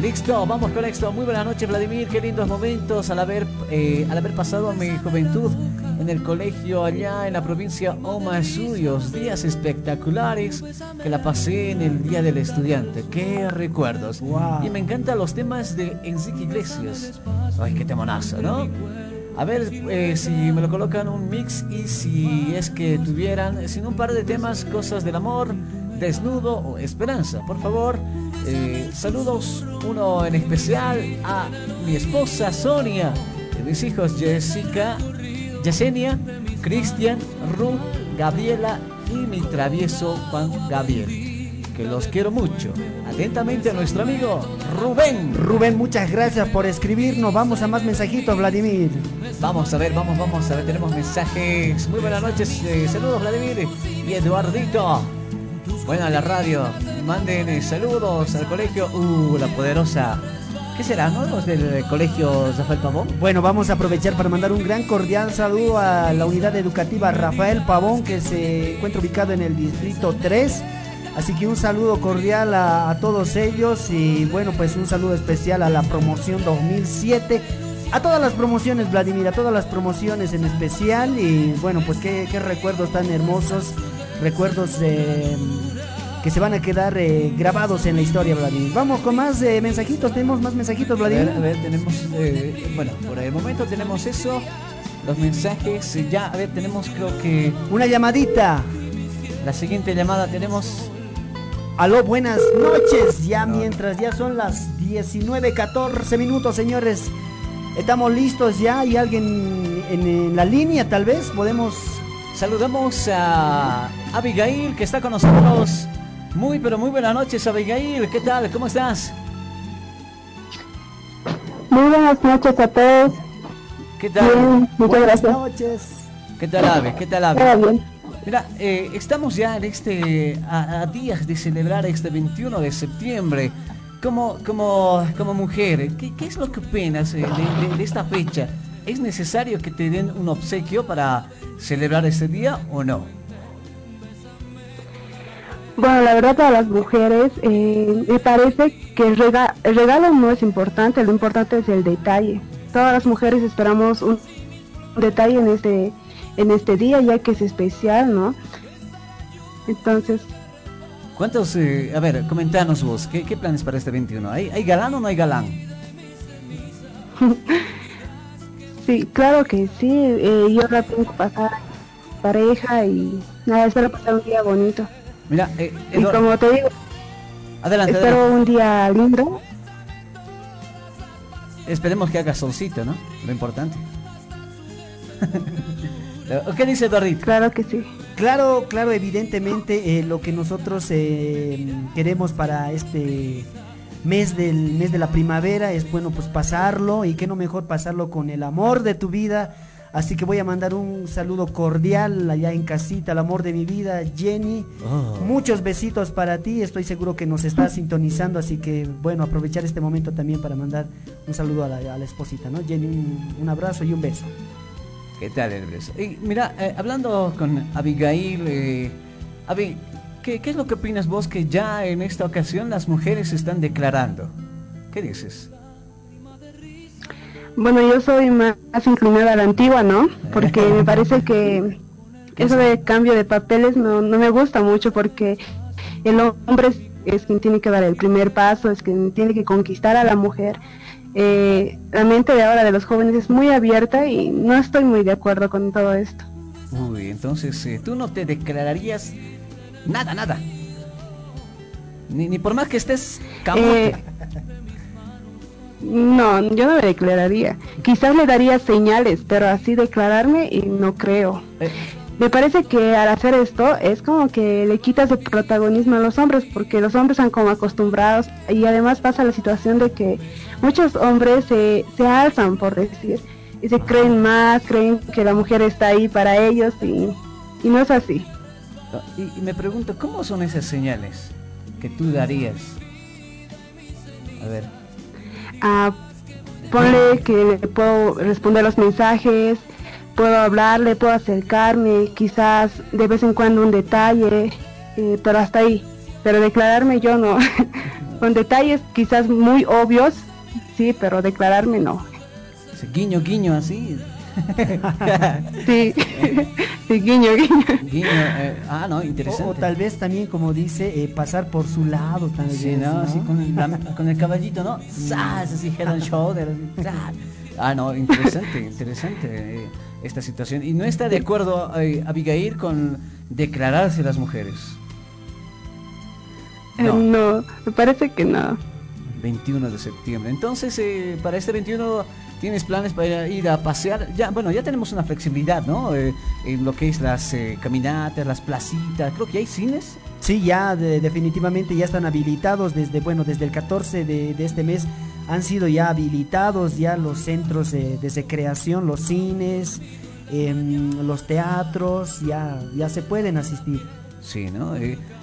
Listo, vamos con esto. Muy buenas noches, Vladimir. Qué lindos momentos al haber, eh, al haber pasado mi juventud en el colegio allá en la provincia Suyos. Días espectaculares que la pasé en el Día del Estudiante. Qué recuerdos. Y me encantan los temas de Enrique Iglesias. Ay, qué temonazo, ¿no? A ver eh, si me lo colocan un mix y si es que tuvieran, sin un par de temas, cosas del amor, desnudo o esperanza. Por favor, eh, saludos, uno en especial a mi esposa Sonia, mis hijos Jessica, Yesenia, Cristian, Ruth, Gabriela y mi travieso Juan Gabriel que los quiero mucho. Atentamente a nuestro amigo Rubén. Rubén, muchas gracias por escribirnos. Vamos a más mensajitos, Vladimir. Vamos a ver, vamos, vamos a ver. Tenemos mensajes. Muy buenas noches. Eh, saludos, Vladimir y Eduardito. Bueno, a la radio. Manden eh, saludos al colegio. Uh, la poderosa. ¿Qué será, no? Los del colegio Rafael Pavón. Bueno, vamos a aprovechar para mandar un gran cordial saludo a la unidad educativa Rafael Pavón, que se encuentra ubicado en el distrito 3 Así que un saludo cordial a, todos ellos y bueno, pues un saludo especial a la promoción 2007. A todas las promociones, Vladimir, a todas las promociones en especial y bueno, pues qué, recuerdos tan hermosos, recuerdos que se van a quedar eh, grabados en la historia, Vladimir. Vamos con más eh, mensajitos, tenemos más mensajitos, Vladimir. A ver, tenemos, eh, bueno, por el momento tenemos eso, los mensajes, ya, a ver, tenemos creo que... Una llamadita. La siguiente llamada tenemos Aló, buenas noches. Ya mientras ya son las 19:14 minutos, señores. Estamos listos ya. ¿Hay alguien en, la línea? Tal vez podemos. Saludamos a Abigail que está con nosotros. Muy, pero muy buenas noches, Abigail. ¿Qué tal? ¿Cómo estás? Muy buenas noches a todos. ¿Qué tal? muchas gracias. noches. ¿Qué tal, Ave? ¿Qué tal, Ave? bien. Mira, eh, estamos ya en este, a, días de celebrar este 21 de septiembre. Como, como, como mujer, ¿qué, ¿qué es lo que opinas eh, de esta fecha? ¿Es necesario que te den un obsequio para celebrar este día o no? Bueno, la verdad para las mujeres eh, me parece que el, regalo no es importante, lo importante es el detalle. Todas las mujeres esperamos un detalle en este, en este día ya que es especial, ¿no? Entonces... ¿Cuántos, eh, a ver, comentanos vos, ¿qué, planes para este 21? ¿Hay, ¿Hay galán o no hay galán? [LAUGHS] Sí, claro que sí. Eh, yo la tengo pasar pareja y nada, espero pasar un día bonito. Mira, eh, y como te digo, adelante, espero un día lindo. Esperemos que haga solcito, ¿no? Lo importante. [LAUGHS] [LAUGHS] ¿Qué dice Dorrit? Claro que sí. Claro, claro, evidentemente eh, lo que nosotros eh, queremos para este mes del mes de la primavera, es bueno pues pasarlo y qué no mejor pasarlo con el amor de tu vida. Así que voy a mandar un saludo cordial allá en casita, el amor de mi vida, Jenny. Oh. Muchos besitos para ti, estoy seguro que nos estás sintonizando, así que bueno, aprovechar este momento también para mandar un saludo a la, esposita, ¿no? Jenny, un, abrazo y un beso. ¿Qué tal el beso? Y mira, eh, hablando con Abigail, eh, ¿Qué, es lo que opinas vos que ya en esta ocasión las mujeres están declarando? ¿Qué dices? Bueno, yo soy más inclinada a la antigua, ¿no? Porque me [LAUGHS] parece que eso de cambio de papeles no, me gusta mucho porque el hombre es, quien tiene que dar el primer paso, es quien tiene que conquistar a la mujer. Eh, la mente de ahora de los jóvenes es muy abierta y no estoy muy de acuerdo con todo esto. Uy, entonces eh, tú no te declararías Nada, nada. Ni, ni por más que estés eh, no, yo no me declararía. Quizás le daría señales, pero así declararme y no creo. Eh. Me parece que al hacer esto es como que le quitas el protagonismo a los hombres, porque los hombres están como acostumbrados y además pasa la situación de que muchos hombres se, se alzan, por decir, y se creen más, creen que la mujer está ahí para ellos y, y no es así. Y, me pregunto, ¿cómo son esas señales que tú darías? A ver. Ah, ponle que puedo responder los mensajes, puedo hablarle, puedo acercarme, quizás de vez en cuando un detalle, eh, pero hasta ahí. Pero declararme yo no. [LAUGHS] Con detalles quizás muy obvios, sí, pero declararme no. Guiño, guiño, así. [LAUGHS] sí, [LAUGHS] sí, guiño, guiño. Eh, ah, no, interesante. O, tal vez también, como dice, eh, pasar por su lado también. Sí, ¿no? con, el, caballito, ¿no? ¡Sas! Así, head and shoulder. ah, no, interesante, interesante eh, esta situación. ¿Y no está de acuerdo Abigail con declararse las mujeres? No. no, me parece que no. 21 de septiembre. Entonces, para este 21 ¿Tienes planes para ir a pasear? Ya, bueno, ya tenemos una flexibilidad, ¿no? Eh, en lo que es las eh, caminatas, las placitas. Creo que hay cines. Sí, ya definitivamente ya están habilitados desde, bueno, desde el 14 de, este mes han sido ya habilitados ya los centros de recreación, los cines, em, los teatros, ya, ya se pueden asistir. Sí, ¿no?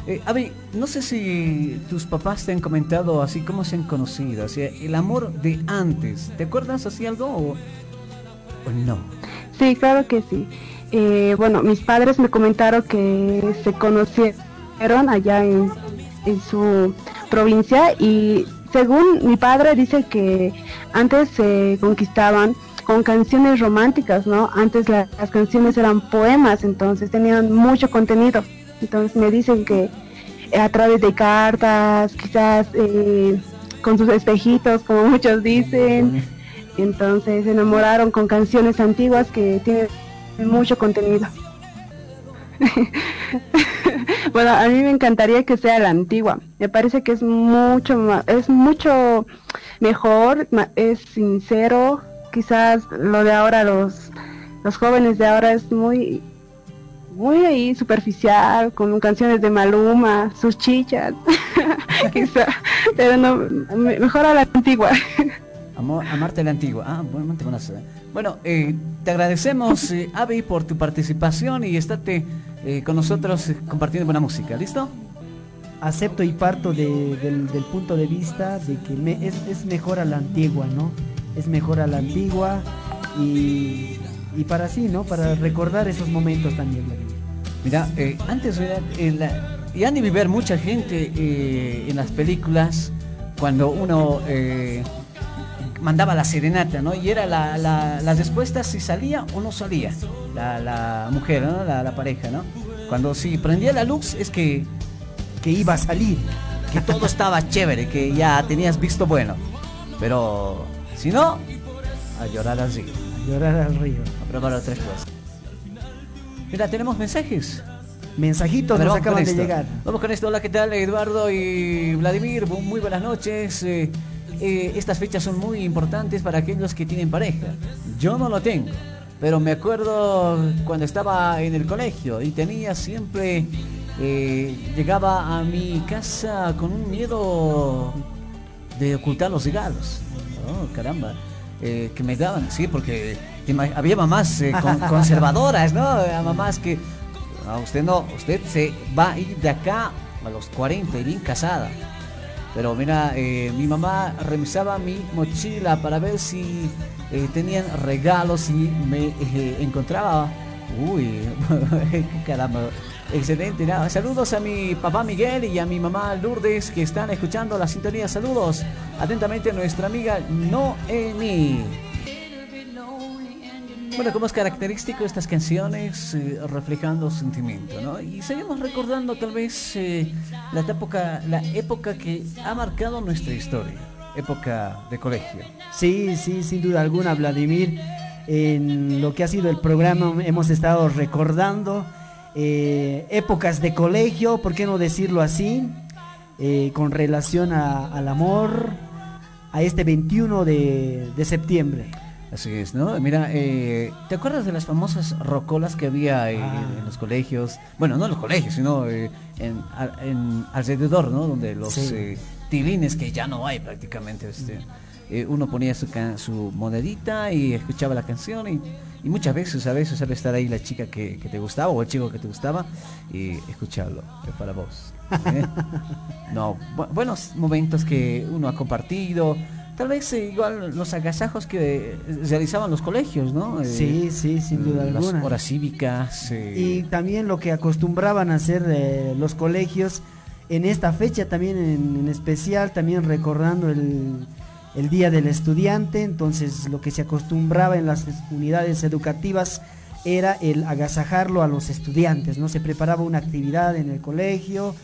Eh, eh no sé si tus papás te han comentado así cómo se han conocido, así, el amor de antes. ¿Te acuerdas así algo o, no? Sí, claro que sí. Eh, bueno, mis padres me comentaron que se conocieron allá en, en su provincia y según mi padre dice que antes se conquistaban con canciones románticas, ¿no? Antes las canciones eran poemas, entonces tenían mucho contenido. Entonces me dicen que a través de cartas, quizás eh, con sus espejitos, como [LAUGHS] muchos dicen. Entonces se enamoraron con canciones antiguas que tienen mucho contenido. [LAUGHS] bueno, a mí me encantaría que sea la antigua. Me parece que es mucho más, es mucho mejor, es sincero. Quizás lo de ahora, los, los jóvenes de ahora es muy muy ahí superficial, con canciones de Maluma, sus chichas, [LAUGHS] quizá, pero no, mejor a la antigua. Amor, amarte la antigua. Ah, bueno, te conoces. Bueno, eh, te agradecemos, eh, Avi, por tu participación y estate eh, con nosotros eh, compartiendo buena música. ¿Listo? Acepto y parto de- del, del punto de vista de que me- es, es mejor a la antigua, ¿no? Es mejor a la antigua y, y para sí, ¿no? Para recordar esos momentos también. Vladimir. Mira, eh, antes era, eh, la- y han de mucha gente eh, en las películas cuando uno eh, mandaba la serenata, ¿no? Y era la, la- las respuestas si salía o no salía la, la mujer, ¿no? La, la pareja, ¿no? Cuando si prendía la luz es que, Que iba a salir. que todo estaba chévere, que ya tenías visto bueno. Pero si no, a llorar así, Llorar al río. a probar otras cosas. Mira, tenemos mensajes. Mensajitos nos acaban de llegar. Vamos con esto. Hola, ¿qué tal? Eduardo y Vladimir, muy buenas noches. Eh, eh, estas fechas son muy importantes para aquellos que tienen pareja. Yo no lo tengo, pero me acuerdo cuando estaba en el colegio y tenía siempre... eh, llegaba a mi casa con un miedo de ocultar los regalos. Oh, caramba. Eh, que me daban, sí, porque había mamás eh, con- [LAUGHS] conservadoras, ¿no? A mamás que, "Ah, usted no, usted se va a ir de acá a los 40 y bien casada. Pero mira, eh, mi mamá revisaba mi mochila para ver si eh, tenían regalos y me eh, encontraba. Uy, [LAUGHS] caramba. Excelente, nada. Saludos a mi papá Miguel y a mi mamá Lourdes que están escuchando la sintonía. Saludos atentamente nuestra amiga Noemi. Bueno, como es característico estas canciones eh, reflejando sentimiento, ¿no? Y seguimos recordando tal vez eh, la época, la época que ha marcado nuestra historia, época de colegio. Sí, sí, sin duda alguna, Vladimir. En lo que ha sido el programa hemos estado recordando eh, épocas de colegio, ¿por qué no decirlo así? Eh, con relación a- al amor, a este 21 de, de septiembre. Así es, ¿no? Mira, eh, ¿te acuerdas de las famosas rocolas que había eh, Ah. en los colegios? Bueno, no en los colegios, sino eh, en, a- en alrededor, ¿no? Donde los Sí. tilines que ya no hay prácticamente. Este, eh, uno ponía su, monedita y escuchaba la canción y, y muchas veces, a veces sabe estar ahí la chica que, que te gustaba o el chico que te gustaba y escucharlo, es para vos. ¿eh? [LAUGHS] No, bu- buenos momentos que uno ha compartido. Tal vez eh, igual los agasajos que realizaban los colegios, ¿no? Sí, sí, sin duda las alguna. horas cívicas. Y también lo que acostumbraban a hacer los colegios en esta fecha también en, en especial, también recordando el, el Día del Estudiante, entonces lo que se acostumbraba en las es- unidades educativas era el agasajarlo a los estudiantes, ¿no? Se preparaba una actividad en el colegio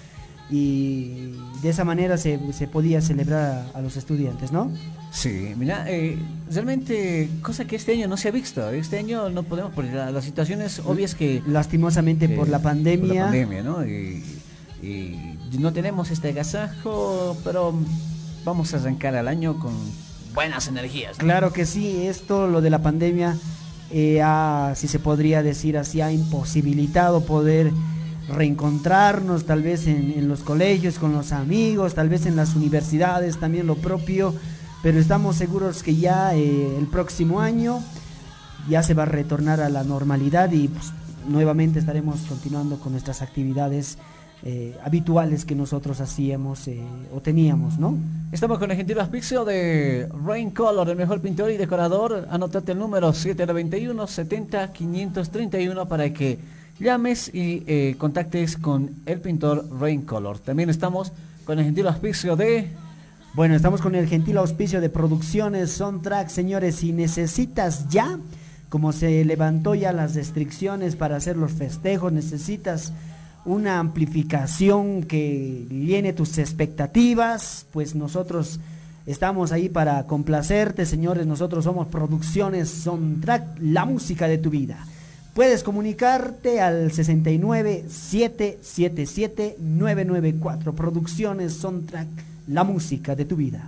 y de esa manera se, se podía celebrar a, a los estudiantes, ¿no? Sí, mira, eh, realmente cosa que este año no se ha visto. Este año no podemos, por la- las situaciones obvias que... Lastimosamente por la pandemia. por la pandemia, ¿no? Y, y no tenemos este agasajo, pero vamos a arrancar al año con buenas energías. ¿no? Claro que sí, esto, lo de la pandemia, eh, ha, si se podría decir así, ha imposibilitado poder reencontrarnos tal vez en, en los colegios con los amigos, tal vez en las universidades también lo propio, pero estamos seguros que ya eh, el próximo año ya se va a retornar a la normalidad y pues, nuevamente estaremos continuando con nuestras actividades eh, habituales que nosotros hacíamos eh, o teníamos, ¿no? Estamos con el gentil auspicio de Rain Color, el mejor pintor y decorador. Anotate el número 791 70 531 para que llames y eh, contactes con el pintor Rain Color. También estamos con el gentil auspicio de Bueno, estamos con el gentil auspicio de producciones Soundtrack, señores, si necesitas ya, como se levantó ya las restricciones para hacer los festejos, necesitas una amplificación que llene tus expectativas, pues nosotros estamos ahí para complacerte, señores, nosotros somos Producciones Soundtrack, la música de tu vida. Puedes comunicarte al 69 777 994 Producciones Soundtrack, la música de tu vida.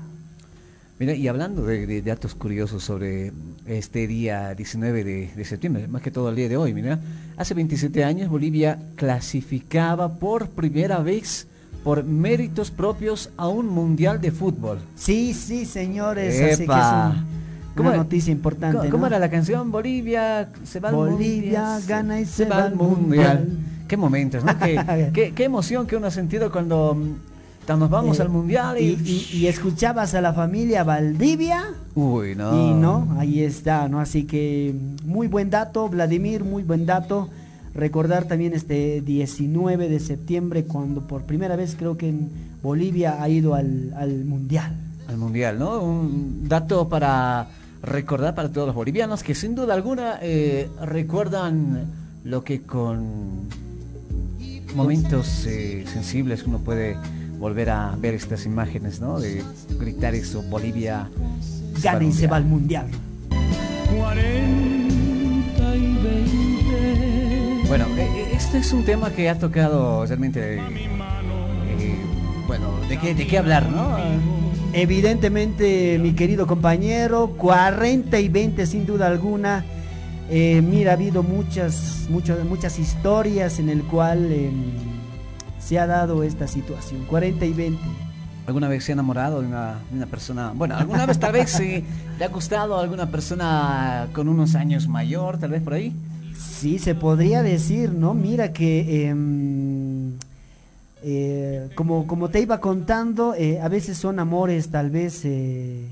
Mira, y hablando de, datos curiosos sobre este día 19 de, septiembre, más que todo el día de hoy, mira, hace 27 años Bolivia clasificaba por primera vez por méritos propios a un mundial de fútbol. Sí, sí, señores, así que es una noticia importante. ¿Cómo, era la canción? Bolivia se va al Bolivia gana y se, va al mundial. Qué momentos, ¿no? [LAUGHS] qué, qué emoción que uno ha sentido cuando nos vamos eh, al mundial y... escuchabas a la familia Valdivia. Uy, no. Y no, ahí está, ¿no? Así que muy buen dato, Vladimir, muy buen dato. Recordar también este 19 de septiembre cuando por primera vez creo que en Bolivia ha ido al, mundial. Al mundial, ¿no? Un dato para recordar para todos los bolivianos que sin duda alguna eh, recuerdan lo que con momentos eh, sensibles uno puede volver a ver estas imágenes, ¿no? De gritar eso, Bolivia gana y se va al mundial. Bueno, e, e, este es un tema que ha tocado realmente, eh, bueno, ¿de qué, ¿de qué hablar, no? Evidentemente, mi querido compañero, 40 y 20 sin duda alguna. Eh, mira, ha habido muchas, muchas, muchas historias en el cual... Em, se ha dado esta situación, 40 y 20. ¿Alguna vez se ha enamorado de una, persona? Bueno, ¿alguna vez tal vez se le ha gustado a alguna persona con unos años mayor, tal vez por ahí? Sí, se podría decir, ¿no? Mira que... Em, eh, como, como te iba contando, eh, a veces son amores tal vez eh,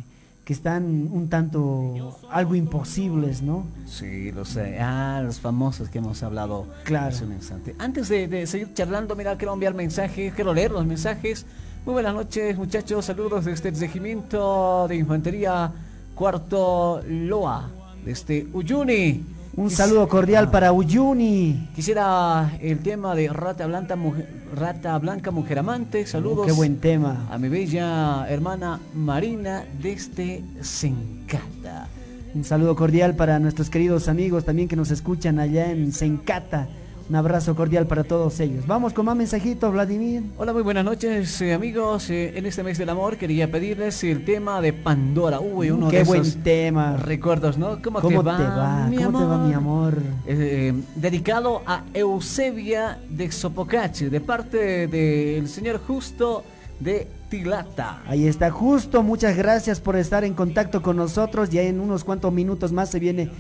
que están un tanto algo imposibles, ¿no? Sí, lo sé. Ah, los famosos que hemos hablado claro. hace un instante. Antes de, seguir charlando, mira, quiero enviar mensajes, quiero leer los mensajes. Muy buenas noches, muchachos. Saludos desde el regimiento de infantería cuarto Loa, desde Uyuni. Un saludo cordial para Uyuni. Quisiera el tema de Rata Blanca, mujer, Rata Blanca Mujer Amante. Saludos. qué buen tema. A mi bella hermana Marina desde Sencata. Un saludo cordial para nuestros queridos amigos también que nos escuchan allá en Sencata. Un abrazo cordial para todos ellos. Vamos con más mensajitos, Vladimir. Hola, muy buenas noches, eh, amigos. Eh, en este mes del amor quería pedirles el tema de Pandora. Uy, uno Qué buen tema. Recuerdos, ¿no? ¿Cómo, te, va, mi ¿Cómo te va, mi amor? Eh, dedicado a Eusebia de Sopocache, de parte del señor Justo de Tilata. Ahí está, Justo. Muchas gracias por estar en contacto con nosotros. Ya en unos cuantos minutos más se viene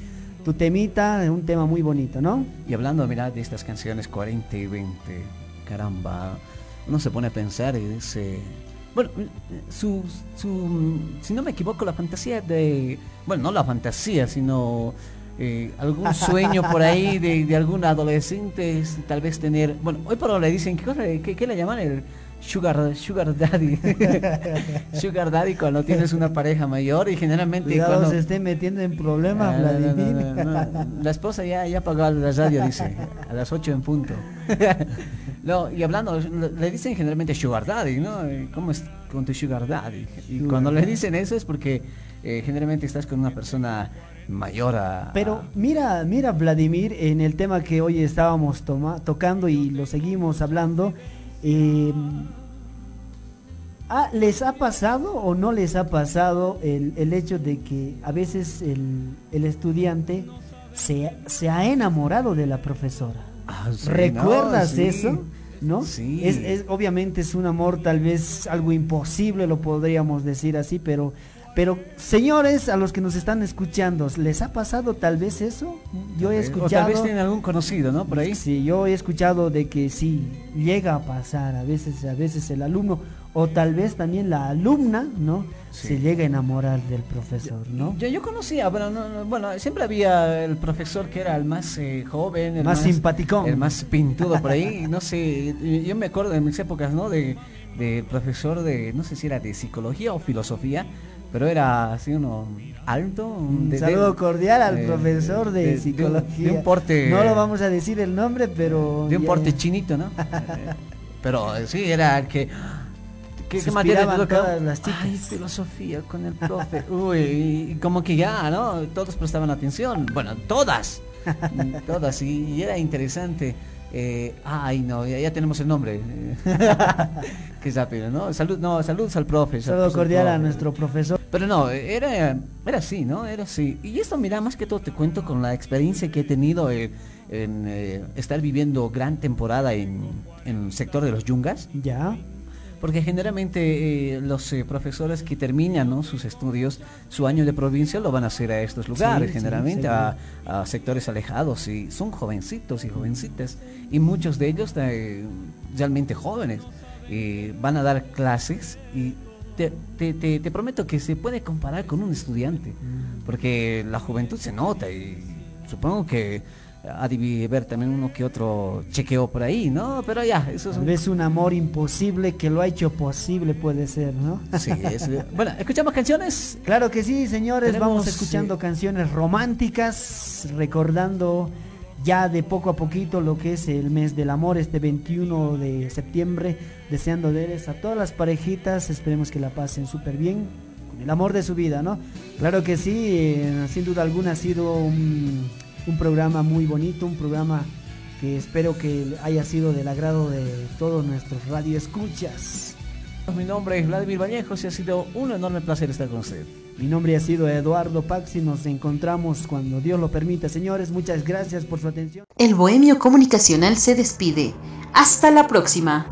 tu temita, un tema muy bonito, ¿no? Y hablando, mira, de estas canciones 40 y 20, caramba, uno se pone a pensar y dice, bueno, su, su, si no me equivoco, la fantasía de, bueno, no la fantasía, sino eh, algún [LAUGHS] sueño por ahí de, de algún adolescente, tal vez tener, bueno, hoy por hoy le dicen, ¿qué, cosa, qué, qué le llaman? El, Sugar, sugar daddy. [LAUGHS] sugar daddy cuando tienes una pareja mayor y generalmente Cuidado cuando se esté metiendo en problemas, ah, la esposa ya, ya apagó la radio, dice, a las 8 en punto. [LAUGHS] no, y hablando, le dicen generalmente sugar daddy, ¿no? ¿Cómo es con tu sugar daddy? Y cuando le dicen eso es porque eh, generalmente estás con una persona mayor a... Pero mira, mira Vladimir, en el tema que hoy estábamos tocando y lo seguimos hablando, eh, ah, ¿Les ha pasado o no les ha pasado el, hecho de que a veces el, estudiante se, se, ha enamorado de la profesora? Ah, ¿Recuerdas eso? ¿No? Sí. es, obviamente es un amor tal vez algo imposible, lo podríamos decir así, pero pero señores, a los que nos están escuchando, ¿les ha pasado tal vez eso? Yo he escuchado. O tal vez tienen algún conocido, ¿no? Por ahí. Sí, yo he escuchado de que sí llega a pasar, a veces, a veces el alumno o tal vez también la alumna, ¿no? Se llega a enamorar del profesor, ¿no? Yo, yo conocía, bueno, bueno, siempre había el profesor que era el más eh, joven, el más, simpaticón, el más pintudo por ahí, [LAUGHS] no sé, yo me acuerdo de mis épocas, ¿no? De, de profesor de, no sé si era de psicología o filosofía, pero era así uno alto. Un, saludo cordial al profesor de, psicología. De un, porte. No lo vamos a decir el nombre, pero. De un porte chinito, ¿no? [LAUGHS] pero sí, era el que. ¿Qué, qué materia todas las chicas? Ay, filosofía con el profe. [LAUGHS] Uy, y como que ya, ¿no? Todos prestaban atención. Bueno, todas. [LAUGHS] todas. y era interesante. Eh, ay, no, ya, tenemos el nombre. Qué rápido, ¿no? Salud, no, saludos al profe. Saludo cordial a nuestro profesor. Pero no, era, era así, ¿no? Era así. Y esto, mira, más que todo te cuento con la experiencia que he tenido en eh, estar viviendo gran temporada en, en el sector de los yungas. Ya. Porque generalmente eh, los eh, profesores que terminan ¿no? sus estudios, su año de provincia lo van a hacer a estos lugares, generalmente a, sectores alejados, y son jovencitos y jovencitas, y muchos de ellos realmente jóvenes. van a dar clases y te, te, te, prometo que se puede comparar con un estudiante, mm. porque la juventud se nota y supongo que ha de ver también uno que otro chequeo por ahí, ¿no? Pero ya, eso es un... un amor imposible que lo ha hecho posible, puede ser, ¿no? Sí, es... [LAUGHS] bueno, ¿escuchamos canciones? Claro que sí, señores, vamos escuchando canciones románticas, recordando ya de poco a poquito lo que es el mes del amor, este 21 de septiembre, deseándoles a todas las parejitas, esperemos que la pasen súper bien, con el amor de su vida, ¿no? Claro que sí, eh, sin duda alguna ha sido un un programa muy bonito, un programa que espero que haya sido del agrado de todos nuestros radioescuchas. Mi nombre es Vladimir Vallejos y ha sido un enorme placer estar con usted. Mi nombre ha sido Eduardo Paxi. Nos encontramos cuando Dios lo permita. Señores, muchas gracias por su atención. El Bohemio Comunicacional se despide. Hasta la próxima.